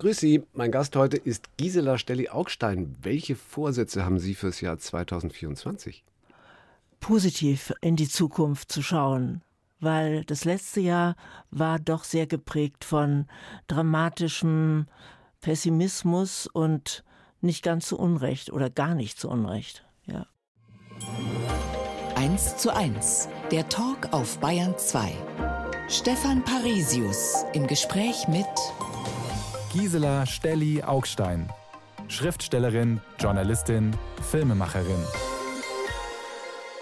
Grüß Sie, mein Gast heute ist Gisela Stelli-Augstein. Welche Vorsätze haben Sie fürs Jahr 2024? Positiv in die Zukunft zu schauen, weil das letzte Jahr war doch sehr geprägt von dramatischem Pessimismus und nicht ganz zu Unrecht oder gar nicht zu Unrecht. Ja. 1 zu 1, der Talk auf Bayern 2. Stefan Parisius im Gespräch mit Gisela Stelli-Augstein. Schriftstellerin, Journalistin, Filmemacherin.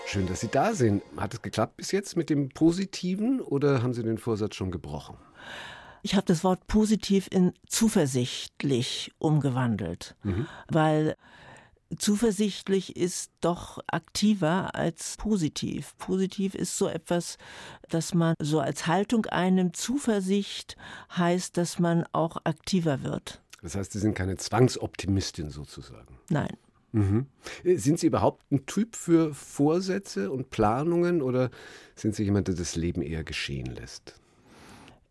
Schön, dass Sie da sind. Hat es geklappt bis jetzt mit dem Positiven oder haben Sie den Vorsatz schon gebrochen? Ich habe das Wort positiv in zuversichtlich umgewandelt, mhm. weil zuversichtlich ist doch aktiver als positiv. Positiv ist so etwas, dass man so als Haltung einnimmt. Zuversicht heißt, dass man auch aktiver wird. Das heißt, Sie sind keine Zwangsoptimistin sozusagen. Nein. Mhm. Sind Sie überhaupt ein Typ für Vorsätze und Planungen oder sind Sie jemand, der das Leben eher geschehen lässt?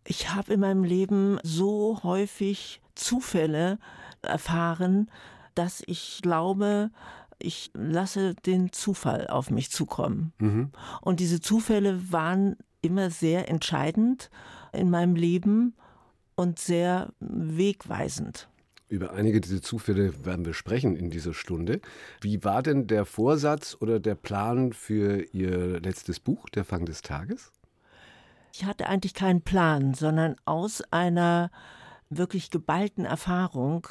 Ich habe in meinem Leben so häufig Zufälle erfahren, dass ich glaube, ich lasse den Zufall auf mich zukommen. Mhm. Und diese Zufälle waren immer sehr entscheidend in meinem Leben und sehr wegweisend. Über einige dieser Zufälle werden wir sprechen in dieser Stunde. Wie war denn der Vorsatz oder der Plan für Ihr letztes Buch, Der Fang des Tages? Ich hatte eigentlich keinen Plan, sondern aus einer wirklich geballten Erfahrung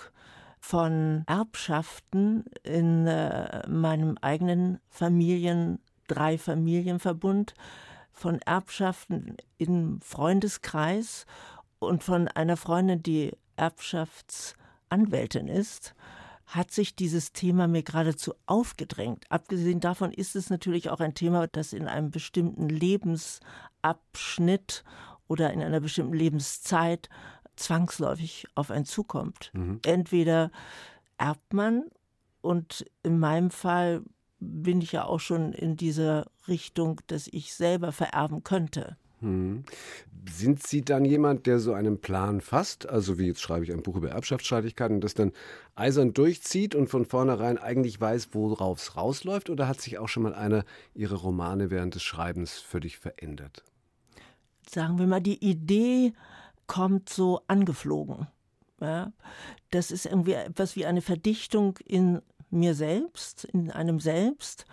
von Erbschaften in äh, meinem eigenen Familien, drei Familienverbund, von Erbschaften im Freundeskreis und von einer Freundin, die Erbschaftsanwältin ist, hat sich dieses Thema mir geradezu aufgedrängt. Abgesehen davon ist es natürlich auch ein Thema, das in einem bestimmten Lebensabschnitt oder in einer bestimmten Lebenszeit zwangsläufig auf einen zukommt. Mhm. Entweder erbt man und in meinem Fall bin ich ja auch schon in dieser Richtung, dass ich selber vererben könnte. Mhm. Sind Sie dann jemand, der so einen Plan fasst, also wie jetzt schreibe ich ein Buch über Erbschaftsstreitigkeiten, das dann eisern durchzieht und von vornherein eigentlich weiß, worauf es rausläuft? Oder hat sich auch schon mal einer Ihrer Romane während des Schreibens völlig verändert? Sagen wir mal, die Idee kommt so angeflogen. Ja, das ist irgendwie etwas wie eine Verdichtung in mir selbst, in einem selbst.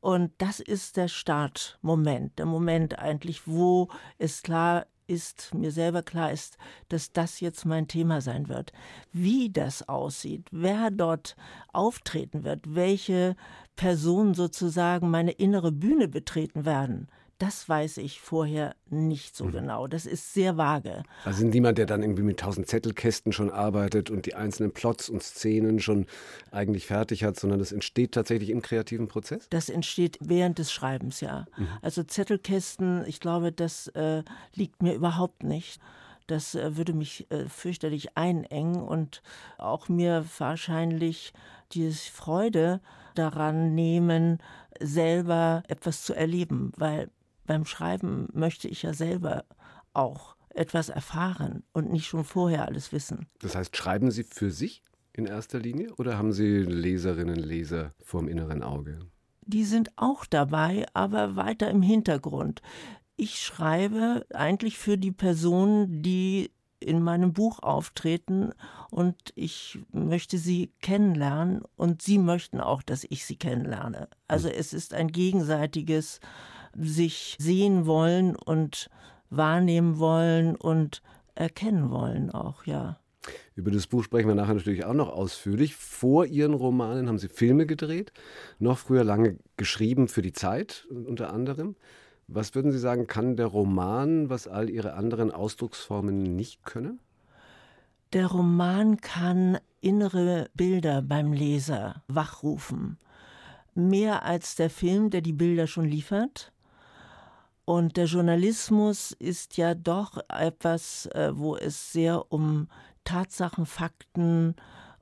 Und das ist der Startmoment, der Moment eigentlich, wo es klar ist, mir selber klar ist, dass das jetzt mein Thema sein wird. Wie das aussieht, wer dort auftreten wird, welche Personen sozusagen meine innere Bühne betreten werden, das weiß ich vorher nicht so mhm. genau. Das ist sehr vage. Also niemand, der dann irgendwie mit tausend Zettelkästen schon arbeitet und die einzelnen Plots und Szenen schon eigentlich fertig hat, sondern das entsteht tatsächlich im kreativen Prozess? Das entsteht während des Schreibens, ja. Mhm. Also Zettelkästen, ich glaube, das äh, liegt mir überhaupt nicht. Das äh, würde mich äh, fürchterlich einengen und auch mir wahrscheinlich die Freude daran nehmen, selber etwas zu erleben, weil beim Schreiben möchte ich ja selber auch etwas erfahren und nicht schon vorher alles wissen. Das heißt, schreiben Sie für sich in erster Linie oder haben Sie Leserinnen und Leser vorm inneren Auge? Die sind auch dabei, aber weiter im Hintergrund. Ich schreibe eigentlich für die Personen, die in meinem Buch auftreten und ich möchte sie kennenlernen und sie möchten auch, dass ich sie kennenlerne. Also es ist ein gegenseitiges sich sehen wollen und wahrnehmen wollen und erkennen wollen auch, ja. Über das Buch sprechen wir nachher natürlich auch noch ausführlich. Vor Ihren Romanen haben Sie Filme gedreht, noch früher lange geschrieben für die Zeit unter anderem. Was würden Sie sagen, kann der Roman, was all Ihre anderen Ausdrucksformen nicht können? Der Roman kann innere Bilder beim Leser wachrufen. Mehr als der Film, der die Bilder schon liefert. Und der Journalismus ist ja doch etwas, äh, wo es sehr um Tatsachen, Fakten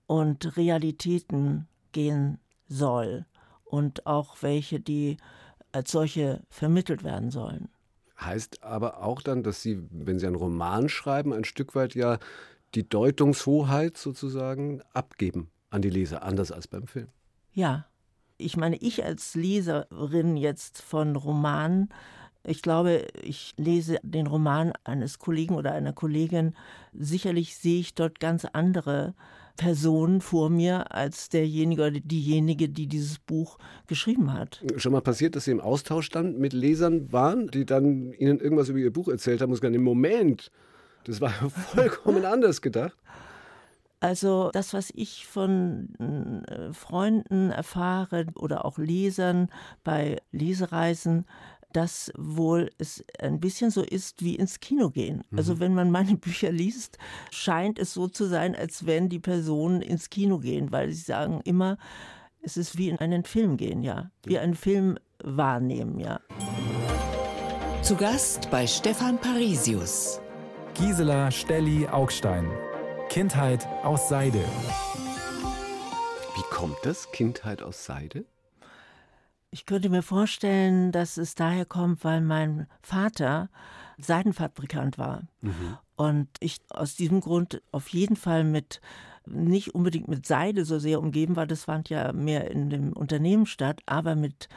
und Realitäten gehen soll. Und auch welche, die als solche vermittelt werden sollen. Heißt aber auch dann, dass Sie, wenn Sie einen Roman schreiben, ein Stück weit ja die Deutungshoheit sozusagen abgeben an die Leser, anders als beim Film. Ja, ich meine, ich als Leserin jetzt von Romanen, ich glaube, ich lese den Roman eines Kollegen oder einer Kollegin, sicherlich sehe ich dort ganz andere Personen vor mir als derjenige oder diejenige, die dieses Buch geschrieben hat. Schon mal passiert, dass Sie im Austausch dann mit Lesern waren, die dann Ihnen irgendwas über Ihr Buch erzählt haben und sagen, im Moment, das war vollkommen anders gedacht. Also das, was ich von äh, Freunden erfahre oder auch Lesern bei Lesereisen, dass wohl es ein bisschen so ist wie ins Kino gehen. Also mhm. Also wenn man meine Bücher liest, scheint es so zu sein, als wenn die Personen ins Kino gehen, weil sie sagen immer, es ist wie in einen Film gehen, ja, wie einen Film wahrnehmen, ja. Zu Gast bei Stefan Parisius. Gisela Stelli Augstein. Kindheit aus Seide. Wie kommt das, Kindheit aus Seide? Ich könnte mir vorstellen, dass es daher kommt, weil mein Vater Seidenfabrikant war. Mhm. Und ich aus diesem Grund auf jeden Fall mit, nicht unbedingt mit Seide so sehr umgeben war, das fand ja mehr in dem Unternehmen statt, aber mit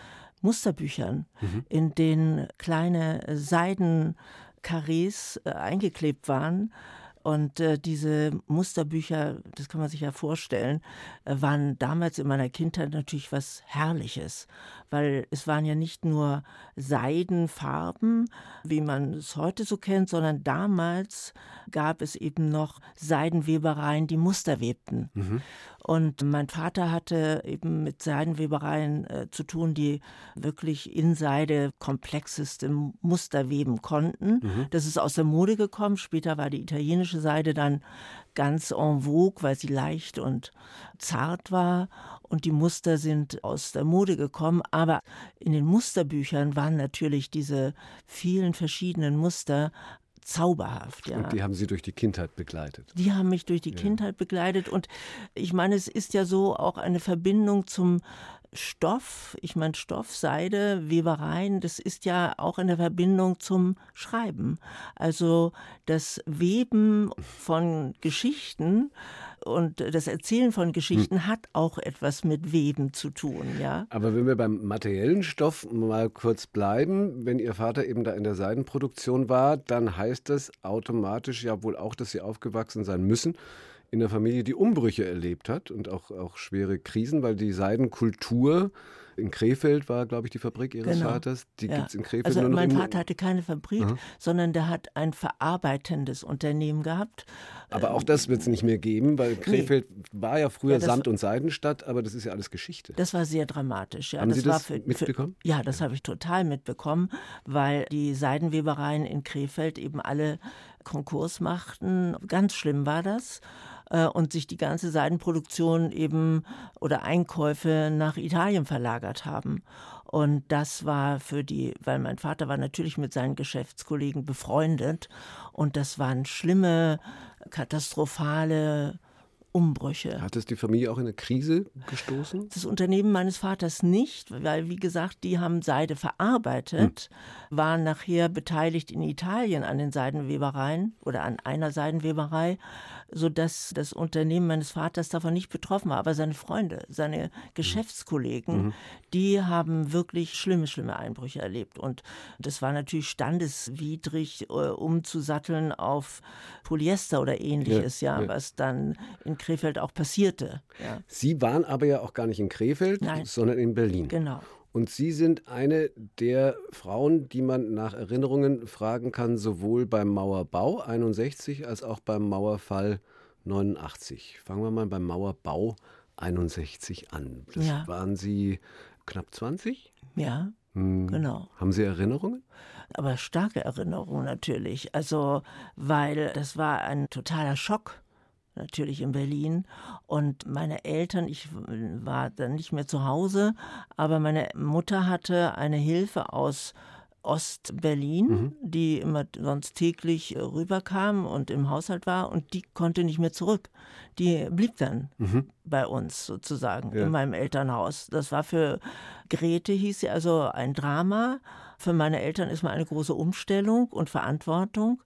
Musterbüchern, mhm. in denen kleine Seidenkarrees äh, eingeklebt waren und äh, diese Musterbücher, das kann man sich ja vorstellen, äh, waren damals in meiner Kindheit natürlich was Herrliches, weil es waren ja nicht nur Seidenfarben, wie man es heute so kennt, sondern damals gab es eben noch Seidenwebereien, die Muster webten. Mhm. Und mein Vater hatte eben mit Seidenwebereien äh, zu tun, die wirklich in Seide komplexeste Muster weben konnten. Mhm. Das ist aus der Mode gekommen. Später war die italienische Seide dann ganz en vogue, weil sie leicht und zart war und die Muster sind aus der Mode gekommen. Aber in den Musterbüchern waren natürlich diese vielen verschiedenen Muster zauberhaft. Ja. Und die haben Sie durch die Kindheit begleitet. Die haben mich durch die ja. Kindheit begleitet. Und ich meine, es ist ja so auch eine Verbindung zum Stoff, ich meine Stoff, Seide, Webereien, das ist ja auch in der Verbindung zum Schreiben. Also das Weben von Geschichten und das Erzählen von Geschichten hm. hat auch etwas mit Weben zu tun, ja. Aber wenn wir beim materiellen Stoff mal kurz bleiben, wenn Ihr Vater eben da in der Seidenproduktion war, dann heißt das automatisch ja wohl auch, dass Sie aufgewachsen sein müssen in der Familie, die Umbrüche erlebt hat und auch, auch schwere Krisen, weil die Seidenkultur in Krefeld war, glaube ich, die Fabrik Ihres genau. Vaters. Die ja. gibt es in Krefeld also nur noch Mein Vater hatte keine Fabrik, Aha. sondern der hat ein verarbeitendes Unternehmen gehabt. Aber auch das wird es nicht mehr geben, weil Krefeld nee. war ja früher ja, Sand- und Seidenstadt, aber das ist ja alles Geschichte. Das war sehr dramatisch. Ja. Haben das Sie das für, mitbekommen? Für, ja, das habe ich total mitbekommen, weil die Seidenwebereien in Krefeld eben alle Konkurs machten. Ganz schlimm war das. Äh, und sich die ganze Seidenproduktion eben oder Einkäufe nach Italien verlagert haben. Und das war für die, weil mein Vater war natürlich mit seinen Geschäftskollegen befreundet und das waren schlimme, katastrophale Umbrüche. Hat es die Familie auch in eine Krise gestoßen? Das Unternehmen meines Vaters nicht, weil, wie gesagt, die haben Seide verarbeitet, hm. waren nachher beteiligt in Italien an den Seidenwebereien oder an einer Seidenweberei, sodass das Unternehmen meines Vaters davon nicht betroffen war. Aber seine Freunde, seine Geschäftskollegen, mhm. die haben wirklich schlimme, schlimme Einbrüche erlebt. Und das war natürlich standeswidrig, äh, umzusatteln auf Polyester oder ähnliches, ja, ja, ja, was dann in Krefeld auch passierte. Ja. Sie waren aber ja auch gar nicht in Krefeld, Nein. sondern in Berlin. Genau. Und Sie sind eine der Frauen, die man nach Erinnerungen fragen kann, sowohl beim Mauerbau 61 als auch beim Mauerfall 89. Fangen wir mal beim Mauerbau 61 an. Das ja. waren Sie knapp 20? Ja, hm. genau. Haben Sie Erinnerungen? Aber starke Erinnerungen natürlich. Also, weil das war ein totaler Schock natürlich in Berlin. Und meine Eltern, ich war dann nicht mehr zu Hause, aber meine Mutter hatte eine Hilfe aus Ostberlin, mhm. die immer sonst täglich rüberkam und im Haushalt war und die konnte nicht mehr zurück. Die blieb dann mhm. bei uns sozusagen ja. in meinem Elternhaus. Das war für Grete hieß sie also ein Drama. Für meine Eltern ist mal eine große Umstellung und Verantwortung.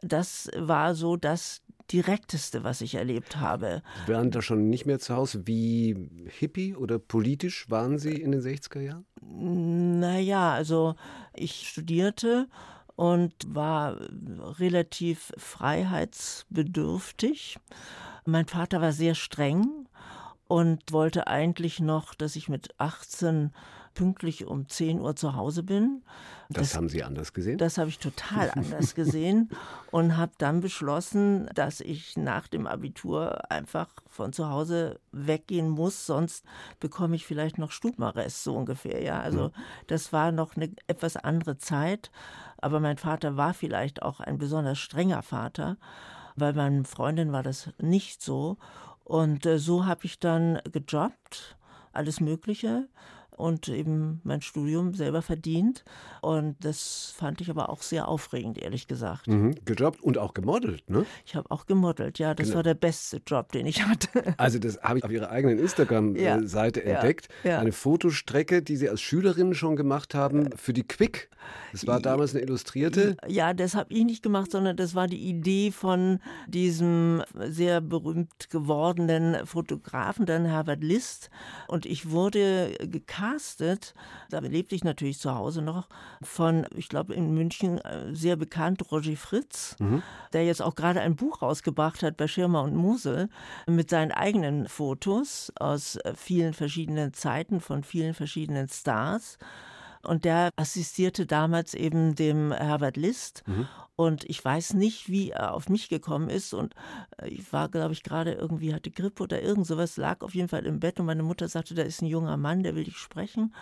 Das war so, dass Direkteste, was ich erlebt habe. Sie waren da schon nicht mehr zu Hause. Wie hippie oder politisch waren Sie in den 60er Jahren? Naja, also ich studierte und war relativ freiheitsbedürftig. Mein Vater war sehr streng und wollte eigentlich noch, dass ich mit 18 pünktlich um 10 Uhr zu Hause bin. Das, das haben Sie anders gesehen? Das habe ich total anders gesehen und habe dann beschlossen, dass ich nach dem Abitur einfach von zu Hause weggehen muss, sonst bekomme ich vielleicht noch Stubenarrest, so ungefähr. Ja, also das war noch eine etwas andere Zeit, aber mein Vater war vielleicht auch ein besonders strenger Vater. Bei meinen Freundinnen war das nicht so. Und äh, so habe ich dann gejobbt, alles Mögliche und eben mein Studium selber verdient. Und das fand ich aber auch sehr aufregend, ehrlich gesagt. Mhm, gejobbt und auch gemodelt, ne? Ich habe auch gemodelt, ja. Das genau. war der beste Job, den ich hatte. Also das habe ich auf Ihrer eigenen Instagram-Seite ja, entdeckt. Ja, ja. Eine Fotostrecke, die Sie als Schülerin schon gemacht haben für die Quick. Das war damals eine Illustrierte. Ja, das habe ich nicht gemacht, sondern das war die Idee von diesem sehr berühmt gewordenen Fotografen, dann Herbert List. Und ich wurde gecastet, da lebte ich natürlich zu Hause noch, von, ich glaube in München äh, sehr bekannt, Roger Fritz, mhm. der jetzt auch gerade ein Buch rausgebracht hat bei Schirmer und Musel mit seinen eigenen Fotos aus äh, vielen verschiedenen Zeiten von vielen verschiedenen Stars. Und der assistierte damals eben dem Herbert List. Mhm. Und ich weiß nicht, wie er auf mich gekommen ist. Und äh, ich war, glaube ich, gerade irgendwie, hatte Grippe oder irgend sowas, lag auf jeden Fall im Bett. Und meine Mutter sagte, da ist ein junger Mann, der will dich sprechen.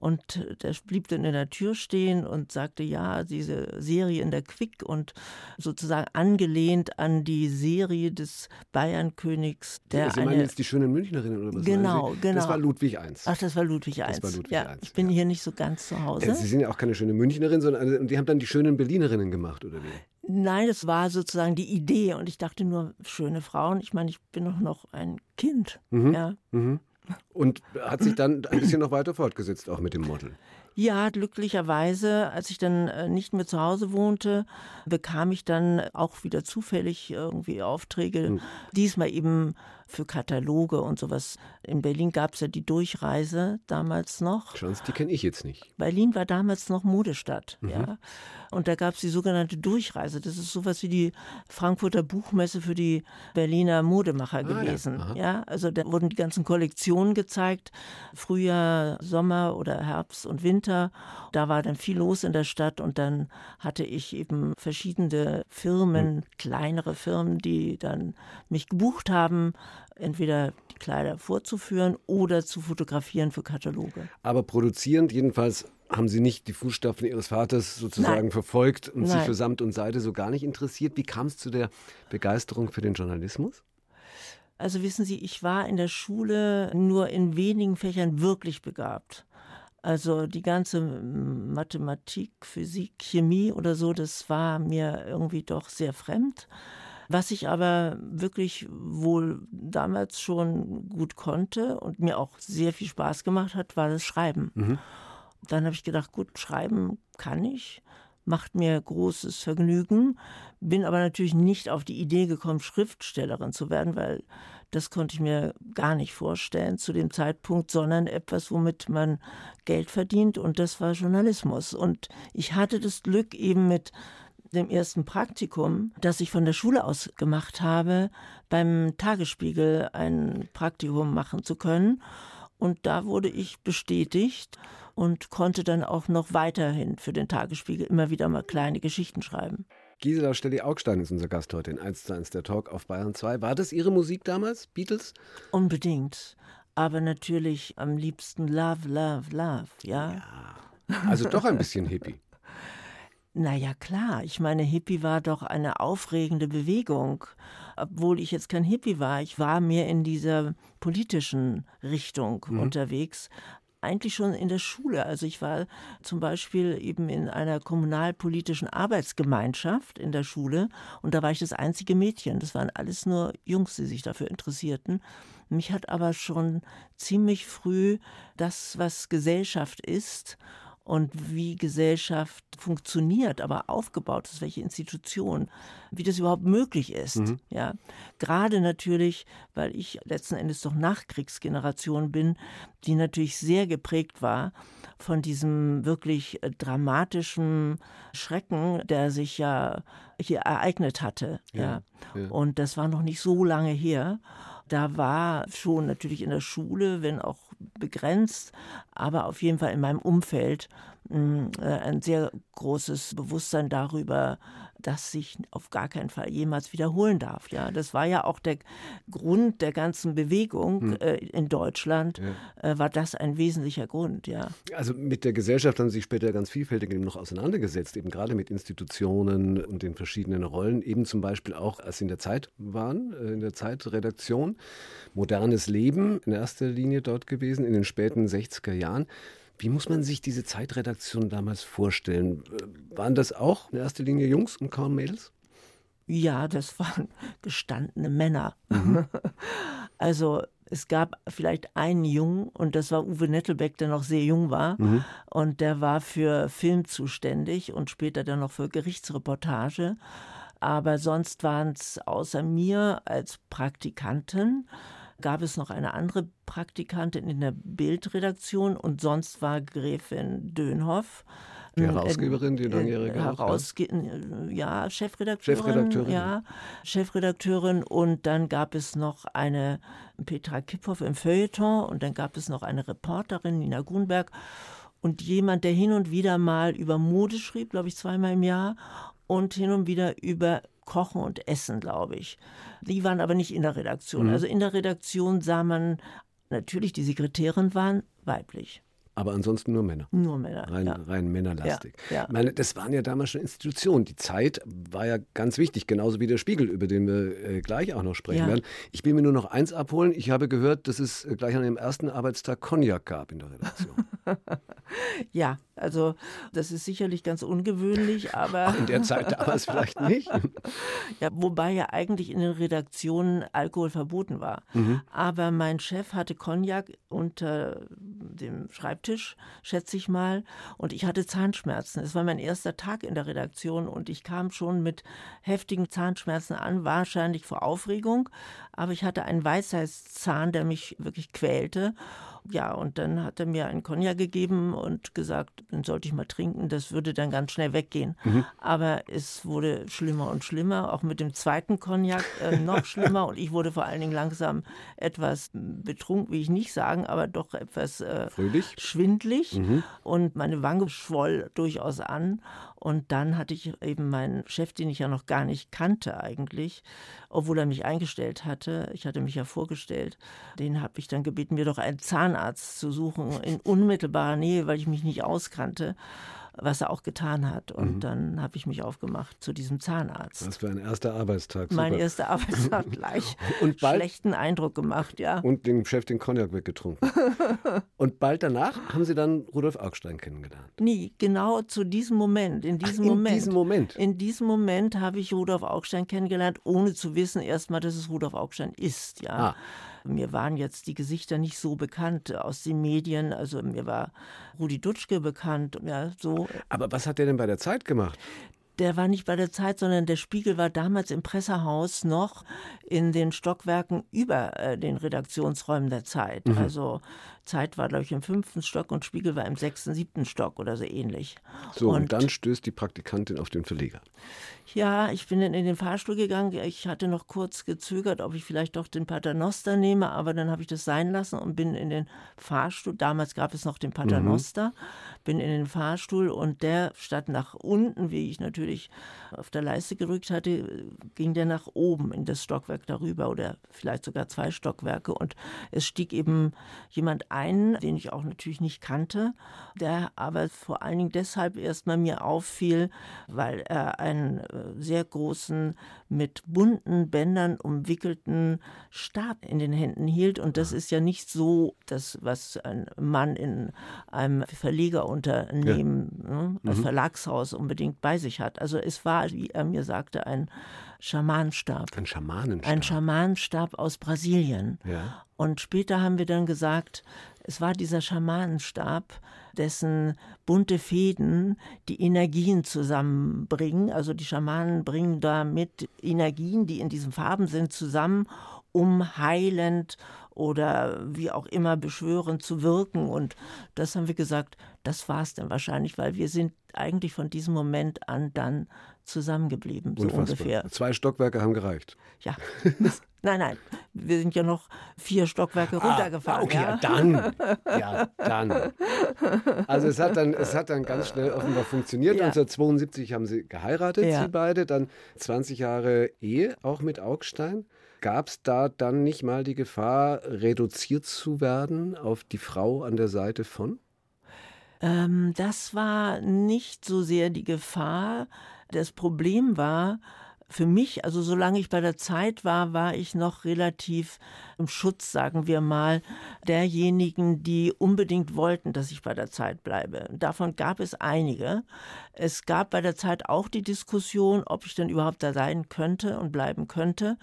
Und der blieb dann in der Tür stehen und sagte, ja, diese Serie in der Quick und sozusagen angelehnt an die Serie des Bayernkönigs. Der Sie meinen jetzt die schönen Münchnerinnen oder was? Genau, genau. Das war Ludwig I. Ach, das war Ludwig I. Das war Ludwig ja, I. Ich bin ja. hier nicht so ganz zu Hause. Sie sind ja auch keine schöne Münchnerin, sondern die haben dann die schönen Berlinerinnen gemacht, oder wie? Nein, das war sozusagen die Idee und ich dachte nur, schöne Frauen. Ich meine, ich bin doch noch ein Kind. Mhm. Ja. Mhm. Und hat sich dann ein bisschen noch weiter fortgesetzt, auch mit dem Model. Ja, glücklicherweise, als ich dann äh, nicht mehr zu Hause wohnte, bekam ich dann auch wieder zufällig irgendwie Aufträge. Hm. Diesmal eben für Kataloge und sowas. In Berlin gab es ja die Durchreise damals noch. Chance, die kenne ich jetzt nicht. Berlin war damals noch Modestadt, mhm. ja. Und da gab es die sogenannte Durchreise. Das ist sowas wie die Frankfurter Buchmesse für die Berliner Modemacher ah, gewesen. Ja. ja. also da wurden die ganzen Kollektionen gezeigt. Frühjahr, Sommer oder Herbst und Winter. Da war dann viel los in der Stadt und dann hatte ich eben verschiedene Firmen, mhm. kleinere Firmen, die dann mich gebucht haben entweder die Kleider vorzuführen oder zu fotografieren für Kataloge. Aber produzierend jedenfalls haben Sie nicht die Fußstapfen Ihres Vaters sozusagen Nein. verfolgt und Nein. sich für Samt und Seide so gar nicht interessiert? Wie kam es zu der Begeisterung für den Journalismus? Also wissen Sie, ich war in der Schule nur in wenigen Fächern wirklich begabt. Also die ganze Mathematik, Physik, Chemie oder so, das war mir irgendwie doch sehr fremd. Was ich aber wirklich wohl damals schon gut konnte und mir auch sehr viel Spaß gemacht hat, war das Schreiben. Mhm. Dann habe ich gedacht, gut, schreiben kann ich, macht mir großes Vergnügen, bin aber natürlich nicht auf die Idee gekommen, Schriftstellerin zu werden, weil das konnte ich mir gar nicht vorstellen zu dem Zeitpunkt, sondern etwas, womit man Geld verdient und das war Journalismus. Und ich hatte das Glück eben mit dem ersten Praktikum, das ich von der Schule aus gemacht habe, beim Tagesspiegel ein Praktikum machen zu können. Und da wurde ich bestätigt und konnte dann auch noch weiterhin für den Tagesspiegel immer wieder mal kleine Geschichten schreiben. Gisela Stelli-Augstein ist unser Gast heute in 1 zu 1 der Talk auf Bayern 2. War das Ihre Musik damals, Beatles? Unbedingt. Aber natürlich am liebsten Love, Love, Love, ja? Ja. Also doch ein bisschen Hippie. Na ja, klar. Ich meine, Hippie war doch eine aufregende Bewegung. Obwohl ich jetzt kein Hippie war, ich war mehr in dieser politischen Richtung mhm. unterwegs. Eigentlich schon in der Schule. Also ich war zum Beispiel eben in einer kommunalpolitischen Arbeitsgemeinschaft in der Schule und da war ich das einzige Mädchen. Das waren alles nur Jungs, die sich dafür interessierten. Mich hat aber schon ziemlich früh das, was Gesellschaft ist, und wie Gesellschaft funktioniert, aber aufgebaut ist, welche Institutionen, wie das überhaupt möglich ist. Mhm. Ja, gerade natürlich, weil ich letzten Endes doch Nachkriegsgeneration bin, die natürlich sehr geprägt war von diesem wirklich äh, dramatischen Schrecken, der sich ja hier ereignet hatte. Ja, ja. Und das war noch nicht so lange her. Da war schon natürlich in der Schule, wenn auch begrenzt, aber auf jeden Fall in meinem Umfeld mm, äh, ein sehr großes Bewusstsein darüber, das sich auf gar keinen Fall jemals wiederholen darf. Ja, das war ja auch der Grund der ganzen Bewegung hm. äh, in Deutschland, ja. äh, war das ein wesentlicher Grund. Ja. Also mit der Gesellschaft haben Sie sich später ganz vielfältig eben noch auseinandergesetzt, eben gerade mit Institutionen und den verschiedenen Rollen, eben zum Beispiel auch, als Sie in der Zeit waren, äh, in der Zeitredaktion, modernes Leben in erster Linie dort gewesen, in den späten 60er Jahren. Wie muss man sich diese Zeitredaktion damals vorstellen? Äh, waren das auch in erster Linie Jungs und kaum Mädels? Ja, das waren gestandene Männer. Mhm. Also es gab vielleicht einen Jungen und das war Uwe Nettelbeck, der noch sehr jung war mhm. und der war für Film zuständig und später dann noch für Gerichtsreportage. Aber sonst waren es außer mir als Praktikanten gab es noch eine andere Praktikantin in der Bildredaktion und sonst war Gräfin Dönhoff. Die Herausgeberin, die langjährige Herausge ja, Chefredakteurin. Chefredakteurin. Ja, Chefredakteurin. Und dann gab es noch eine Petra Kipphoff im Feuilleton und dann gab es noch eine Reporterin, Nina Grunberg. Und jemand, der hin und wieder mal über Mode schrieb, glaube ich, zweimal im Jahr und hin und wieder über Kochen und Essen, glaube ich. Die waren aber nicht in der Redaktion. Mhm. Also in der Redaktion sah man natürlich, die Sekretärin waren weiblich. Aber ansonsten nur Männer. Nur Männer. Rein, ja. rein männerlastig. Ja, ja. Ich meine, das waren ja damals schon Institutionen. Die Zeit war ja ganz wichtig, genauso wie der Spiegel, über den wir äh, gleich auch noch sprechen werden. Ich will mir nur noch eins abholen. Ich habe gehört, dass es äh, gleich an dem ersten Arbeitstag Cognac gab in der Redaktion. ja, also das ist sicherlich ganz ungewöhnlich, aber. in der Zeit damals vielleicht nicht. ja, wobei ja eigentlich in den Redaktionen Alkohol verboten war. Mhm. Aber mein Chef hatte Cognac unter dem Schreibtisch, schätze ich mal, und ich hatte Zahnschmerzen. Es war mein erster Tag in der Redaktion und ich kam schon mit heftigen Zahnschmerzen an, wahrscheinlich vor Aufregung, aber ich hatte einen Weisheitszahn, der mich wirklich quälte. Ja, und dann hat er mir einen Cognac gegeben und gesagt, den sollte ich mal trinken, das würde dann ganz schnell weggehen. Mhm. Aber es wurde schlimmer und schlimmer, auch mit dem zweiten Cognac äh, noch schlimmer und ich wurde vor allen Dingen langsam etwas betrunken, will ich nicht sagen, aber doch etwas äh, schwindlig mhm. und meine Wange schwoll durchaus an und dann hatte ich eben meinen Chef, den ich ja noch gar nicht kannte eigentlich, obwohl er mich eingestellt hatte. Ich hatte mich ja vorgestellt. Den habe ich dann gebeten, mir doch einen Zahnarzt zu suchen in unmittelbarer Nähe, weil ich mich nicht auskannte was er auch getan hat. Und mhm. dann habe ich mich aufgemacht zu diesem Zahnarzt. Das war ein erster Arbeitstag. Super. Mein erster Arbeitstag gleich. und bald, schlechten Eindruck gemacht, ja. Und dem Chef den Cognac weggetrunken. und bald danach haben Sie dann Rudolf Augstein kennengelernt. Nie, genau zu diesem Moment. In diesem Ach, in Moment. diesem Moment. In diesem Moment habe ich Rudolf Augstein kennengelernt, ohne zu wissen erstmal, dass es Rudolf Augstein ist, ja. Ah. Mir waren jetzt die Gesichter nicht so bekannt aus den Medien. Also mir war Rudi Dutschke bekannt. Ja, so. Aber was hat der denn bei der Zeit gemacht? Der war nicht bei der Zeit, sondern der Spiegel war damals im Pressehaus noch in den Stockwerken über äh, den Redaktionsräumen der Zeit. Mhm. Also Zeit war, glaube ich, im fünften Stock und Spiegel war im sechsten, siebten Stock oder so ähnlich. So, und, und dann stößt die Praktikantin auf den Verleger. Ja, ich bin dann in den Fahrstuhl gegangen. Ich hatte noch kurz gezögert, ob ich vielleicht doch den Paternoster nehme, aber dann habe ich das sein lassen und bin in den Fahrstuhl. Damals gab es noch den Paternoster. Mhm. Bin in den Fahrstuhl und der statt nach unten, wie ich natürlich auf der Leiste gerückt hatte, ging der nach oben in das Stockwerk darüber oder vielleicht sogar zwei Stockwerke. Und es stieg eben jemand ein, den ich auch natürlich nicht kannte, der aber vor allen Dingen deshalb erstmal mir auffiel, weil er einen äh, sehr großen, mit bunten Bändern umwickelten Stab in den Händen hielt. Und das ist ja nicht so das, was ein Mann in einem Verlegerunternehmen, ja. ne, mhm. Verlagshaus unbedingt bei sich hat. Also es war, wie er mir sagte, ein Schamanenstab. Ein Schamanenstab. Ein Schamanenstab aus Brasilien. Ja. Und später haben wir dann gesagt, es war dieser Schamanenstab, dessen bunte Fäden die Energien zusammenbringen. Also die Schamanen bringen damit Energien, die in diesen Farben sind, zusammen, um heilend oder wie auch immer beschwörend zu wirken. Und das haben wir gesagt, das war es dann wahrscheinlich, weil wir sind eigentlich von diesem Moment an dann zusammengeblieben, so Unfassbar. ungefähr. Zwei Stockwerke haben gereicht. Ja. nein, nein, wir sind ja noch vier Stockwerke runtergefahren. Ah, okay, ja. ja, dann. Ja, dann. Also es hat dann, es hat dann ganz schnell offenbar funktioniert. Ja. 1972 haben sie geheiratet, Ja. sie beide. Dann 20 Jahre Ehe, auch mit Augstein. Gab es da dann nicht mal die Gefahr, reduziert zu werden auf die Frau an der Seite von? Ähm, das war nicht so sehr die Gefahr. Das Problem war, für mich, also solange ich bei der Zeit war, war ich noch relativ im Schutz, sagen wir mal, derjenigen, die unbedingt wollten, dass ich bei der Zeit bleibe. Davon gab es einige. Es gab bei der Zeit auch die Diskussion, ob ich denn überhaupt da sein könnte und bleiben könnte,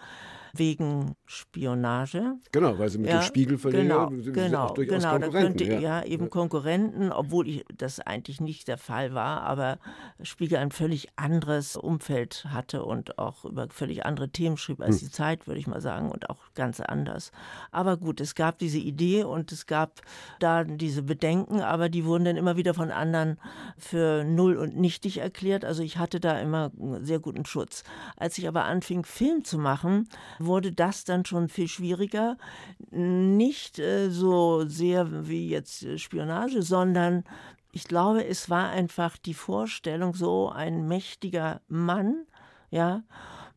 wegen Spionage. Genau, weil sie mit Ja, dem Spiegelverleger genau, genau, auch durchaus genau, da Konkurrenten. könnte ja, eben Konkurrenten, obwohl ich, das eigentlich nicht der Fall war, aber Spiegel ein völlig anderes Umfeld hatte und auch über völlig andere Themen schrieb als die Zeit, würde ich mal sagen, und auch ganz anders. Aber gut, es gab diese Idee und es gab da diese Bedenken, aber die wurden dann immer wieder von anderen für null und nichtig erklärt. Also ich hatte da immer einen sehr guten Schutz. Als ich aber anfing, Film zu machen, wurde das dann schon viel schwieriger. Nicht äh, so sehr wie jetzt äh, Spionage, sondern ich glaube, es war einfach die Vorstellung, so ein mächtiger Mann, ja,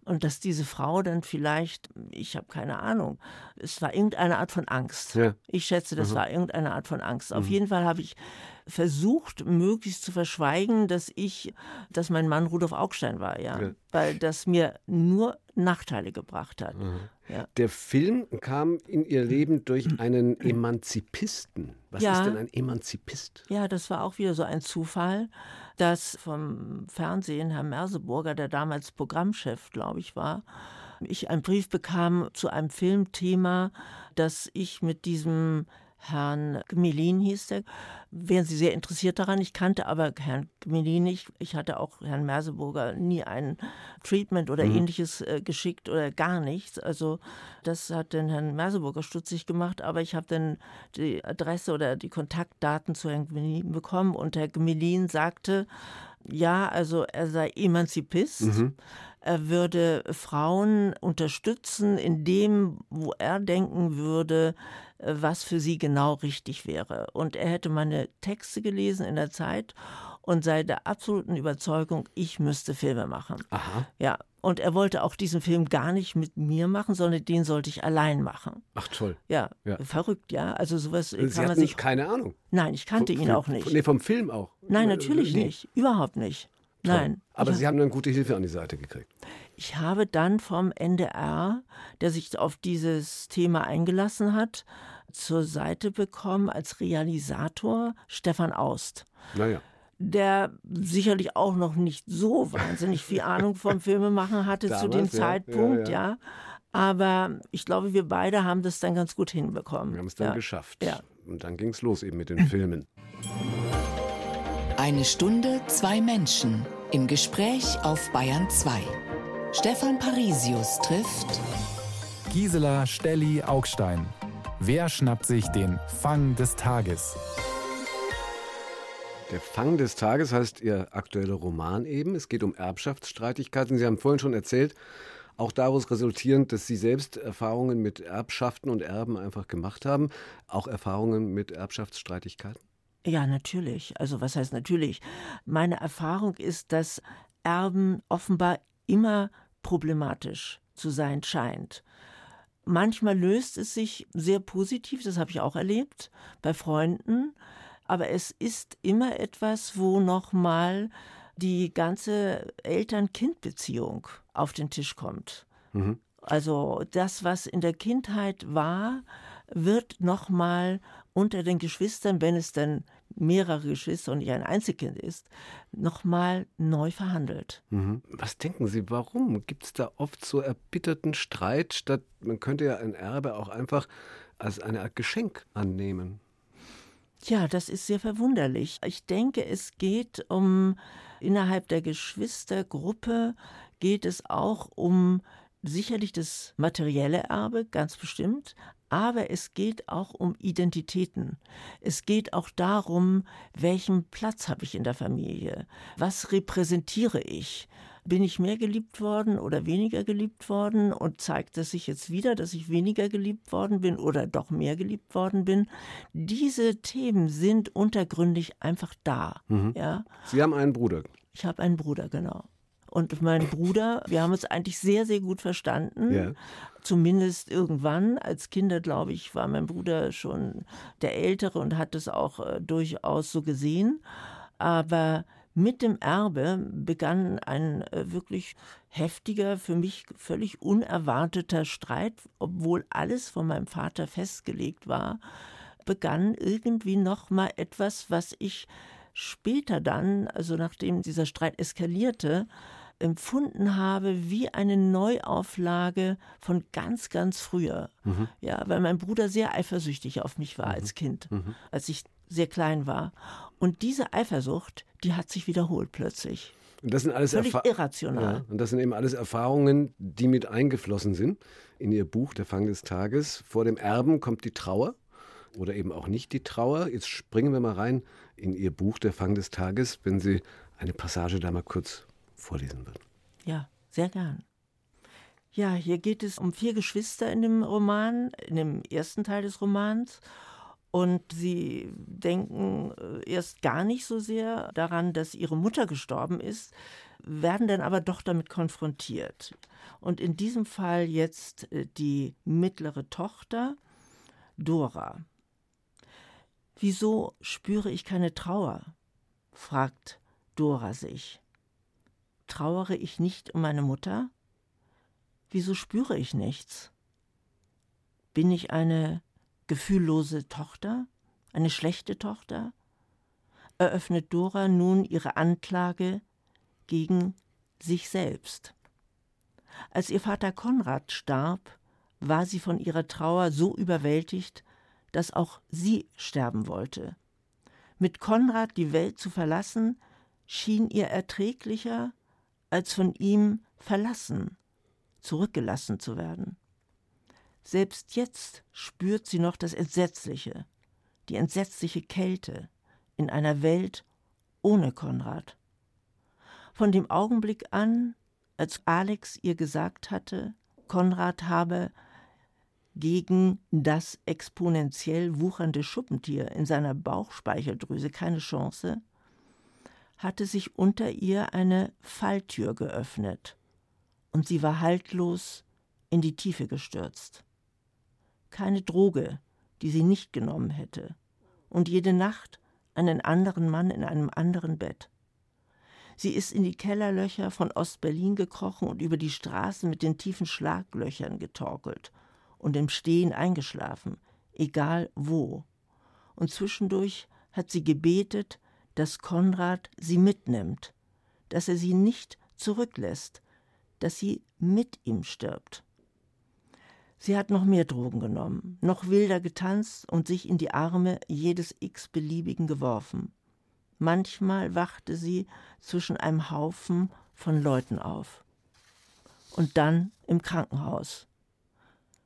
und dass diese Frau dann vielleicht, ich habe keine Ahnung, es war irgendeine Art von Angst. Ja. Ich schätze, das war irgendeine Art von Angst. Auf jeden Fall habe ich versucht, möglichst zu verschweigen, dass ich, dass mein Mann Rudolf Augstein war, ja. Ja. Weil das mir nur Nachteile gebracht hat. Ja. Der Film kam in ihr Leben durch einen Emanzipisten. Was Ja. ist denn ein Emanzipist? Ja, das war auch wieder so ein Zufall, dass vom Fernsehen Herr Merseburger, der damals Programmchef, glaube ich, war, ich einen Brief bekam zu einem Filmthema, das ich mit diesem Herrn Gmelin hieß der. Wären Sie sehr interessiert daran? Ich kannte aber Herrn Gmelin nicht. Ich hatte auch Herrn Merseburger nie ein Treatment oder ähnliches äh, geschickt oder gar nichts. Also das hat den Herrn Merseburger stutzig gemacht, aber ich habe dann die Adresse oder die Kontaktdaten zu Herrn Gmelin bekommen und Herr Gmelin sagte, ja, also er sei Emanzipist. Er würde Frauen unterstützen in dem, wo er denken würde, äh, was für sie genau richtig wäre. Und er hätte meine Texte gelesen in der Zeit und sei der absoluten Überzeugung, ich müsste Filme machen. Aha. Ja, und er wollte auch diesen Film gar nicht mit mir machen, sondern den sollte ich allein machen. Ach toll. Ja, Ja. verrückt, ja. Also sowas Sie kann man sich. keine Ahnung. Nein, ich kannte ihn Vom- auch nicht. Nee, vom Film auch. Nein, natürlich nie. nicht. Überhaupt nicht. Toll. Nein. Aber Sie haben dann gute Hilfe an die Seite gekriegt. ich habe dann vom NDR, der sich auf dieses Thema eingelassen hat, zur Seite bekommen als Realisator Stefan Aust. Naja. Der sicherlich auch noch nicht so wahnsinnig viel Ahnung vom Filmemachen hatte zu dem Damals, ja, Zeitpunkt, ja, ja, Aber ich glaube, wir beide haben das dann ganz gut hinbekommen. Wir haben es dann ja. geschafft. Ja. Und dann ging es los eben mit den Filmen. Eine Stunde, zwei Menschen im Gespräch auf Bayern 2. Stefan Parisius trifft Gisela Stelli Augstein. Wer schnappt sich den Fang des Tages? Der Fang des Tages heißt Ihr aktueller Roman eben. Es geht um Erbschaftsstreitigkeiten. Sie haben vorhin schon erzählt, auch daraus resultierend, dass Sie selbst Erfahrungen mit Erbschaften und Erben einfach gemacht haben. Auch Erfahrungen mit Erbschaftsstreitigkeiten? Ja, natürlich. Also was heißt natürlich? Meine Erfahrung ist, dass Erben offenbar immer problematisch zu sein scheint. Manchmal löst es sich sehr positiv, das habe ich auch erlebt, bei Freunden. Aber es ist immer etwas, wo nochmal die ganze Eltern-Kind-Beziehung auf den Tisch kommt. Also das, was in der Kindheit war, wird nochmal unter den Geschwistern, wenn es dann mehrere Geschwister und nicht ein Einzelkind ist, nochmal neu verhandelt. Mhm. Was denken Sie, warum? Gibt es da oft so erbitterten Streit, statt man könnte ja ein Erbe auch einfach als eine Art Geschenk annehmen? Ja, das ist sehr verwunderlich. Ich denke, es geht um innerhalb der Geschwistergruppe geht es auch um sicherlich das materielle Erbe, ganz bestimmt, aber es geht auch um Identitäten. Es geht auch darum, welchen Platz habe ich in der Familie? Was repräsentiere ich? Bin ich mehr geliebt worden oder weniger geliebt worden? Und zeigt es sich jetzt wieder, dass ich weniger geliebt worden bin oder doch mehr geliebt worden bin? Diese Themen sind untergründig einfach da. Mhm. Ja? Sie haben einen Bruder. Ich habe einen Bruder, genau und mein Bruder, wir haben uns eigentlich sehr, sehr gut verstanden. Ja. Zumindest irgendwann. Als Kinder, glaube ich, war mein Bruder schon der Ältere und hat es auch äh, durchaus so gesehen. Aber mit dem Erbe begann ein äh, wirklich heftiger, für mich völlig unerwarteter Streit, obwohl alles von meinem Vater festgelegt war, begann irgendwie noch mal etwas, was ich später dann, also nachdem dieser Streit eskalierte, empfunden habe wie eine Neuauflage von ganz, ganz früher. Mhm. Ja, weil mein Bruder sehr eifersüchtig auf mich war mhm. als Kind, mhm. als ich sehr klein war. Und diese Eifersucht, die hat sich wiederholt plötzlich. Und das sind alles Völlig irrational. Ja, und das sind eben alles Erfahrungen, die mit eingeflossen sind in Ihr Buch Der Fang des Tages. Vor dem Erben kommt die Trauer oder eben auch nicht die Trauer. Jetzt springen wir mal rein in Ihr Buch Der Fang des Tages, wenn Sie eine Passage da mal kurz vorlesen würden. Ja, sehr gern. Ja, hier geht es um vier Geschwister in dem Roman, in dem ersten Teil des Romans. Und sie denken äh, erst gar nicht so sehr daran, dass ihre Mutter gestorben ist, werden dann aber doch damit konfrontiert. Und in diesem Fall jetzt äh, die mittlere Tochter, Dora. Wieso spüre ich keine Trauer? fragt Dora sich. Trauere ich nicht um meine Mutter? Wieso spüre ich nichts? Bin ich eine gefühllose Tochter? Eine schlechte Tochter? Eröffnet Dora nun ihre Anklage gegen sich selbst. Als ihr Vater Konrad starb, war sie von ihrer Trauer so überwältigt, dass auch sie sterben wollte. Mit Konrad die Welt zu verlassen, schien ihr erträglicher als von ihm verlassen, zurückgelassen zu werden. Selbst jetzt spürt sie noch das Entsetzliche, die entsetzliche Kälte in einer Welt ohne Konrad. Von dem Augenblick an, als Alex ihr gesagt hatte, Konrad habe gegen das exponentiell wuchernde Schuppentier in seiner Bauchspeicheldrüse keine Chance, hatte sich unter ihr eine Falltür geöffnet, und sie war haltlos in die Tiefe gestürzt. Keine Droge, die sie nicht genommen hätte, und jede Nacht einen anderen Mann in einem anderen Bett. Sie ist in die Kellerlöcher von Ostberlin gekrochen und über die Straßen mit den tiefen Schlaglöchern getorkelt und im Stehen eingeschlafen, egal wo. Und zwischendurch hat sie gebetet, dass Konrad sie mitnimmt, dass er sie nicht zurücklässt, dass sie mit ihm stirbt. Sie hat noch mehr Drogen genommen, noch wilder getanzt und sich in die Arme jedes x-beliebigen geworfen. Manchmal wachte sie zwischen einem Haufen von Leuten auf. Und dann im Krankenhaus.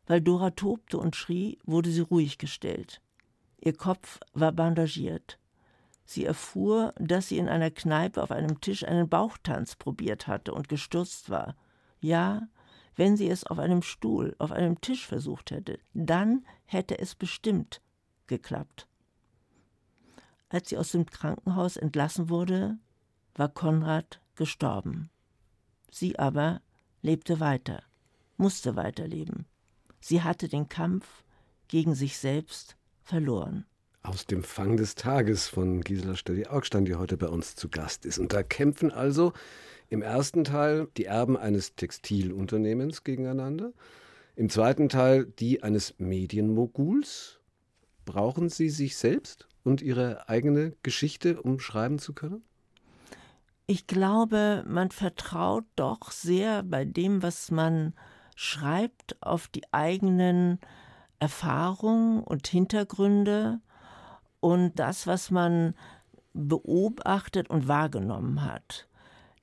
Weil Dora tobte und schrie, wurde sie ruhig gestellt. Ihr Kopf war bandagiert. Sie erfuhr, dass sie in einer Kneipe auf einem Tisch einen Bauchtanz probiert hatte und gestürzt war. Ja, wenn sie es auf einem Stuhl, auf einem Tisch versucht hätte, dann hätte es bestimmt geklappt. Als sie aus dem Krankenhaus entlassen wurde, war Konrad gestorben. Sie aber lebte weiter, musste weiterleben. Sie hatte den Kampf gegen sich selbst verloren aus dem Fang des Tages von Gisela Stelli-Augstein, die heute bei uns zu Gast ist. Und da kämpfen also im ersten Teil die Erben eines Textilunternehmens gegeneinander, im zweiten Teil die eines Medienmoguls. Brauchen Sie sich selbst? und ihre eigene Geschichte, um schreiben zu können? Ich glaube, man vertraut doch sehr bei dem, was man schreibt, auf die eigenen Erfahrungen und Hintergründe und das, was man beobachtet und wahrgenommen hat.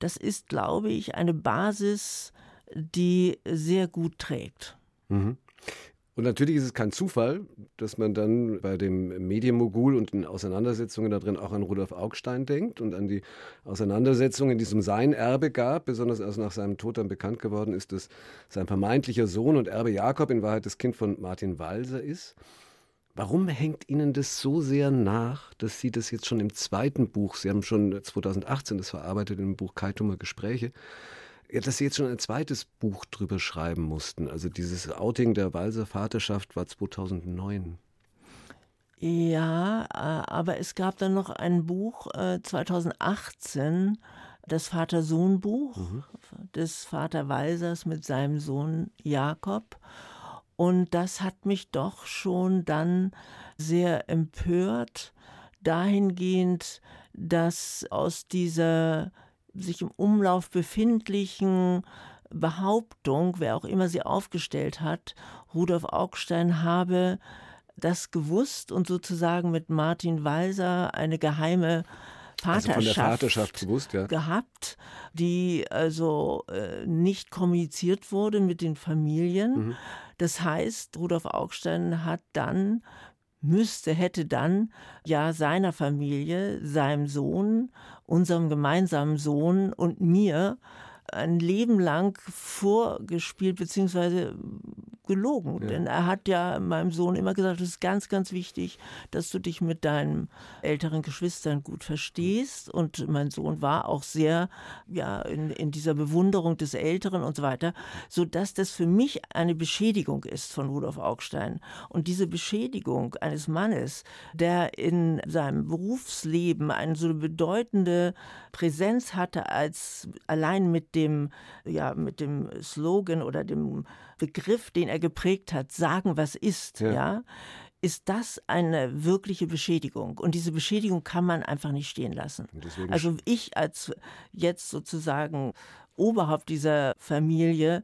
Das ist, glaube ich, eine Basis, die sehr gut trägt. Mhm. Und natürlich ist es kein Zufall, dass man dann bei dem Medienmogul und den Auseinandersetzungen da drin auch an Rudolf Augstein denkt und an die Auseinandersetzungen, die es um sein Erbe gab, besonders als nach seinem Tod dann bekannt geworden ist, dass sein vermeintlicher Sohn und Erbe Jakob in Wahrheit das Kind von Martin Walser ist. Warum hängt Ihnen das so sehr nach, dass Sie das jetzt schon im zweiten Buch, Sie haben schon 2018 das verarbeitet im Buch Kaitumer Gespräche, ja, dass Sie jetzt schon ein zweites Buch drüber schreiben mussten. Also dieses Outing der Walser Vaterschaft war 2009. Ja, äh, aber es gab dann noch ein Buch äh, 2018, das Vater-Sohn-Buch mhm. des Vater Walsers mit seinem Sohn Jakob. Und das hat mich doch schon dann sehr empört, dahingehend, dass aus dieser sich im Umlauf befindlichen Behauptung, wer auch immer sie aufgestellt hat, Rudolf Augstein habe das gewusst und sozusagen mit Martin Walser eine geheime Vaterschaft, also Vaterschaft gewusst, ja. gehabt, die also äh, nicht kommuniziert wurde mit den Familien. Mhm. Das heißt, Rudolf Augstein hat dann müsste, hätte dann ja seiner Familie, seinem Sohn, unserem gemeinsamen Sohn und mir ein Leben lang vorgespielt bzw gelogen. Ja. Denn er hat ja meinem Sohn immer gesagt, es ist ganz, ganz wichtig, dass du dich mit deinen älteren Geschwistern gut verstehst. Und mein Sohn war auch sehr ja, in, in dieser Bewunderung des Älteren und so weiter, sodass das für mich eine Beschädigung ist von Rudolf Augstein. Und diese Beschädigung eines Mannes, der in seinem Berufsleben eine so bedeutende Präsenz hatte, als allein mit dem, ja, mit dem Slogan oder dem Begriff, den er geprägt hat, sagen, was ist, ja. ja, ist das eine wirkliche Beschädigung. Und diese Beschädigung kann man einfach nicht stehen lassen. Also ich als jetzt sozusagen Oberhaupt dieser Familie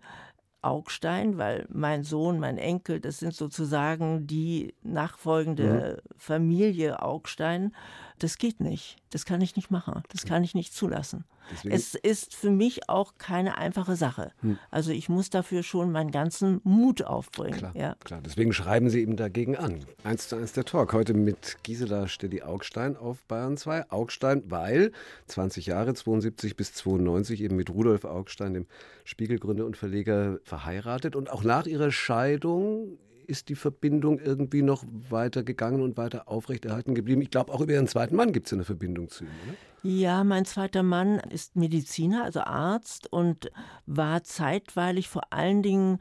Augstein, weil mein Sohn, mein Enkel, das sind sozusagen die nachfolgende mhm. Familie Augstein. Das geht nicht. Das kann ich nicht machen. Das kann ich nicht zulassen. Deswegen es ist für mich auch keine einfache Sache. Hm. Also ich muss dafür schon meinen ganzen Mut aufbringen. Klar, ja. klar. Deswegen schreiben Sie eben dagegen an. Eins zu eins der Talk. Heute mit Gisela Stedi Augstein auf Bayern 2. Augstein, weil 20 Jahre, 72 bis 92, eben mit Rudolf Augstein, dem Spiegelgründer und Verleger, verheiratet. Und auch nach ihrer Scheidung ist die Verbindung irgendwie noch weiter gegangen und weiter aufrechterhalten geblieben. Ich glaube, auch über Ihren zweiten Mann gibt es eine Verbindung zu ihm, oder? Ja, mein zweiter Mann ist Mediziner, also Arzt und war zeitweilig vor allen Dingen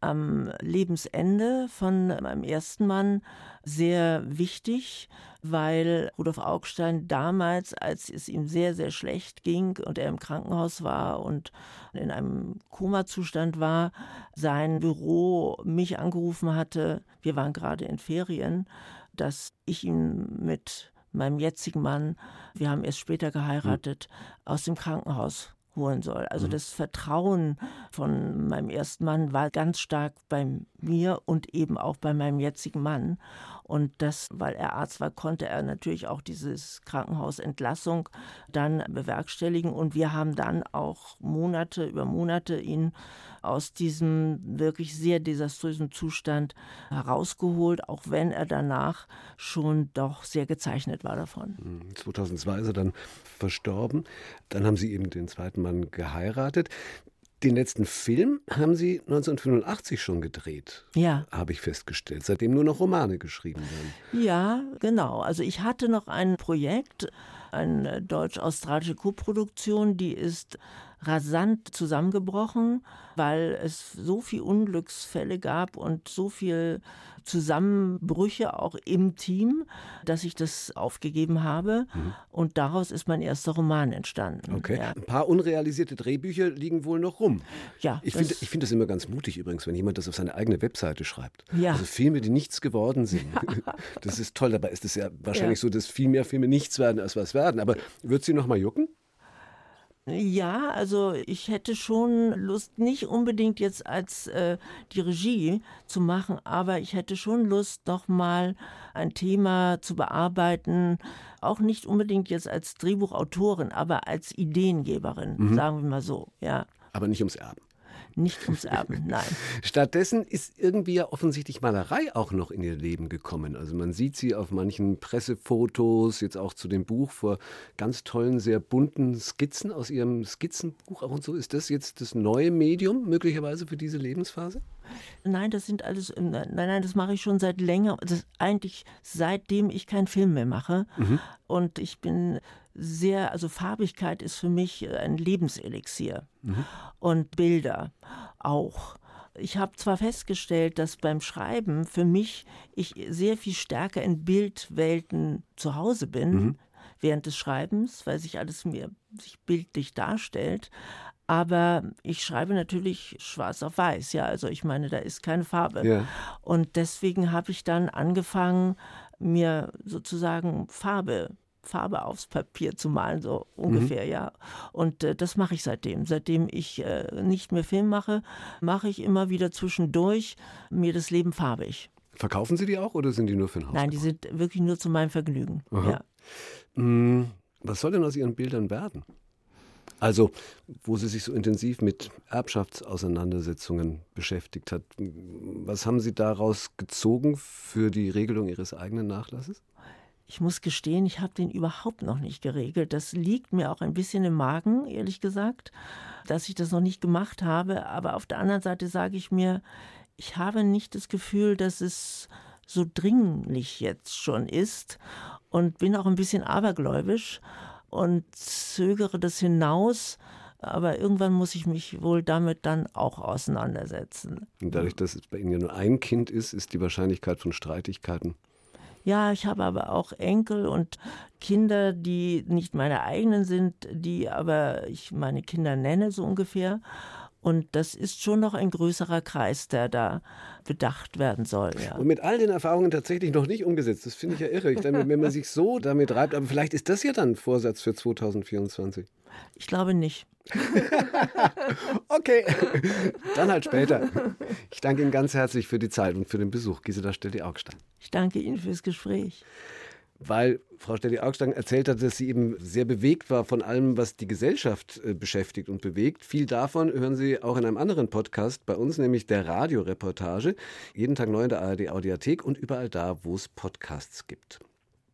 am Lebensende von meinem ersten Mann sehr wichtig, weil Rudolf Augstein damals, als es ihm sehr, sehr schlecht ging und er im Krankenhaus war und in einem Komazustand war, sein Büro mich angerufen hatte, wir waren gerade in Ferien, dass ich ihn mit meinem jetzigen Mann, wir haben erst später geheiratet, aus dem Krankenhaus holen soll. Also mhm. das Vertrauen von meinem ersten Mann war ganz stark bei mir und eben auch bei meinem jetzigen Mann. Und das, weil er Arzt war, konnte er natürlich auch dieses Krankenhausentlassung dann bewerkstelligen. Und wir haben dann auch Monate über Monate ihn aus diesem wirklich sehr desaströsen Zustand herausgeholt, auch wenn er danach schon doch sehr gezeichnet war davon. 2002 hm, ist er dann verstorben. Dann haben Sie eben den zweiten Mann geheiratet. Den letzten Film haben Sie 1985 schon gedreht. Ja. Habe ich festgestellt. Seitdem nur noch Romane geschrieben werden. Ja, genau. Also ich hatte noch ein Projekt, eine deutsch-australische Koproduktion, die ist rasant zusammengebrochen, weil es so viel Unglücksfälle gab und so viel Zusammenbrüche auch im Team, dass ich das aufgegeben habe. Mhm. Und daraus ist mein erster Roman entstanden. Okay. Ja. Ein paar unrealisierte Drehbücher liegen wohl noch rum. Ja. Ich finde find das immer ganz mutig übrigens, wenn jemand das auf seine eigene Webseite schreibt. Ja. Also Filme, die nichts geworden sind. Das ist toll. Dabei ist es ja wahrscheinlich ja. so, dass viel mehr Filme nichts werden, als was werden. Aber wird sie noch mal jucken? Ja, also ich hätte schon Lust, nicht unbedingt jetzt als äh, die Regie zu machen, aber ich hätte schon Lust, noch mal ein Thema zu bearbeiten, auch nicht unbedingt jetzt als Drehbuchautorin, aber als Ideengeberin, mhm. sagen wir mal so, ja. Aber nicht ums Erben nicht ums Erben, nein. Stattdessen ist irgendwie ja offensichtlich Malerei auch noch in ihr Leben gekommen. Also man sieht sie auf manchen Pressefotos, jetzt auch zu dem Buch vor ganz tollen, sehr bunten Skizzen aus ihrem Skizzenbuch ab und so. Ist das jetzt das neue Medium möglicherweise für diese Lebensphase? Nein, das sind alles, äh, nein, nein, das mache ich schon seit länger, das eigentlich seitdem ich keinen Film mehr mache. Mhm. Und ich bin sehr, also Farbigkeit ist für mich ein Lebenselixier. Mhm. Und Bilder auch. Ich habe zwar festgestellt, dass beim Schreiben für mich ich sehr viel stärker in Bildwelten zu Hause bin. Mhm während des Schreibens, weil sich alles mir sich bildlich darstellt. Aber ich schreibe natürlich schwarz auf weiß, ja. Also ich meine, da ist keine Farbe. Ja. Und deswegen habe ich dann angefangen, mir sozusagen Farbe Farbe aufs Papier zu malen, so ungefähr, mhm. ja. Und äh, das mache ich seitdem. Seitdem ich äh, nicht mehr Film mache, mache ich immer wieder zwischendurch mir das Leben farbig. Verkaufen Sie die auch oder sind die nur für den Haus? Nein, die sind wirklich nur zu meinem Vergnügen. Ja. Mm, was soll denn aus Ihren Bildern werden? Also, wo sie sich so intensiv mit Erbschaftsauseinandersetzungen beschäftigt hat. Was haben Sie daraus gezogen für die Regelung Ihres eigenen Nachlasses? Ich muss gestehen, ich habe den überhaupt noch nicht geregelt. Das liegt mir auch ein bisschen im Magen, ehrlich gesagt, dass ich das noch nicht gemacht habe. Aber auf der anderen Seite sage ich mir, ich habe nicht das Gefühl, dass es so dringlich jetzt schon ist und bin auch ein bisschen abergläubisch und zögere das hinaus. Aber irgendwann muss ich mich wohl damit dann auch auseinandersetzen. Und dadurch, dass es bei Ihnen ja nur ein Kind ist, ist die Wahrscheinlichkeit von Streitigkeiten ja, ich habe aber auch Enkel und Kinder, die nicht meine eigenen sind, die aber ich meine Kinder nenne, so ungefähr. Und das ist schon noch ein größerer Kreis, der da bedacht werden soll. Ja. Und mit all den Erfahrungen tatsächlich noch nicht umgesetzt. Das finde ich ja irre. Ich denke, wenn man sich so damit reibt, aber vielleicht ist das ja dann ein Vorsatz für 2024. Ich glaube nicht. okay, dann halt später. Ich danke Ihnen ganz herzlich für die Zeit und für den Besuch. Gisela Stelli-Augstein. Ich danke Ihnen fürs Gespräch. Weil Frau Stelli-Augstein erzählt hat, dass sie eben sehr bewegt war von allem, was die Gesellschaft äh, beschäftigt und bewegt. Viel davon hören Sie auch in einem anderen Podcast bei uns, nämlich der Radioreportage. Jeden Tag neu in der ARD Audiothek und überall da, wo es Podcasts gibt.